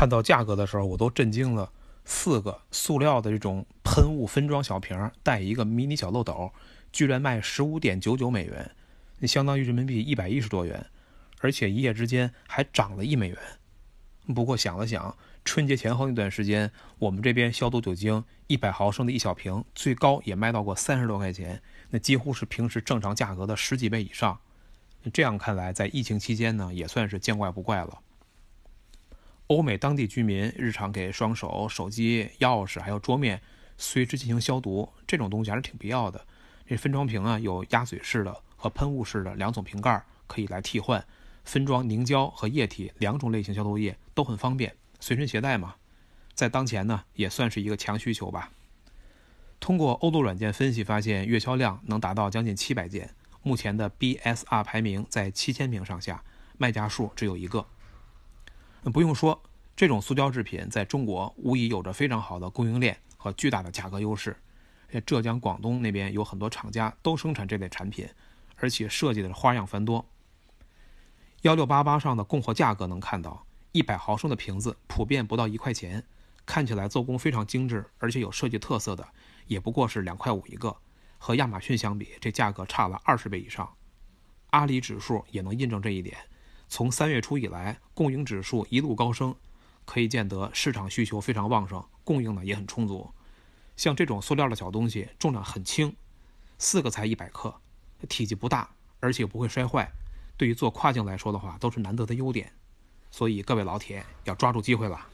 看到价格的时候，我都震惊了。四个塑料的这种喷雾分装小瓶，带一个迷你小漏斗，居然卖十五点九九美元，那相当于人民币一百一十多元，而且一夜之间还涨了一美元。不过想了想，春节前后那段时间，我们这边消毒酒精一百毫升的一小瓶，最高也卖到过三十多块钱，那几乎是平时正常价格的十几倍以上。这样看来，在疫情期间呢，也算是见怪不怪了。欧美当地居民日常给双手、手机、钥匙还有桌面随之进行消毒，这种东西还是挺必要的。这分装瓶啊，有鸭嘴式的和喷雾式的两种瓶盖，可以来替换。分装凝胶和液体两种类型消毒液都很方便，随身携带嘛。在当前呢，也算是一个强需求吧。通过欧度软件分析发现，月销量能达到将近七百件。目前的 BSR 排名在七千名上下，卖家数只有一个。不用说，这种塑胶制品在中国无疑有着非常好的供应链和巨大的价格优势。浙江、广东那边有很多厂家都生产这类产品，而且设计的花样繁多。幺六八八上的供货价格能看到，一百毫升的瓶子普遍不到一块钱，看起来做工非常精致，而且有设计特色的也不过是两块五一个。和亚马逊相比，这价格差了二十倍以上。阿里指数也能印证这一点。从三月初以来，供应指数一路高升，可以见得市场需求非常旺盛，供应呢也很充足。像这种塑料的小东西，重量很轻，四个才一百克，体积不大，而且不会摔坏，对于做跨境来说的话，都是难得的优点。所以各位老铁要抓住机会了。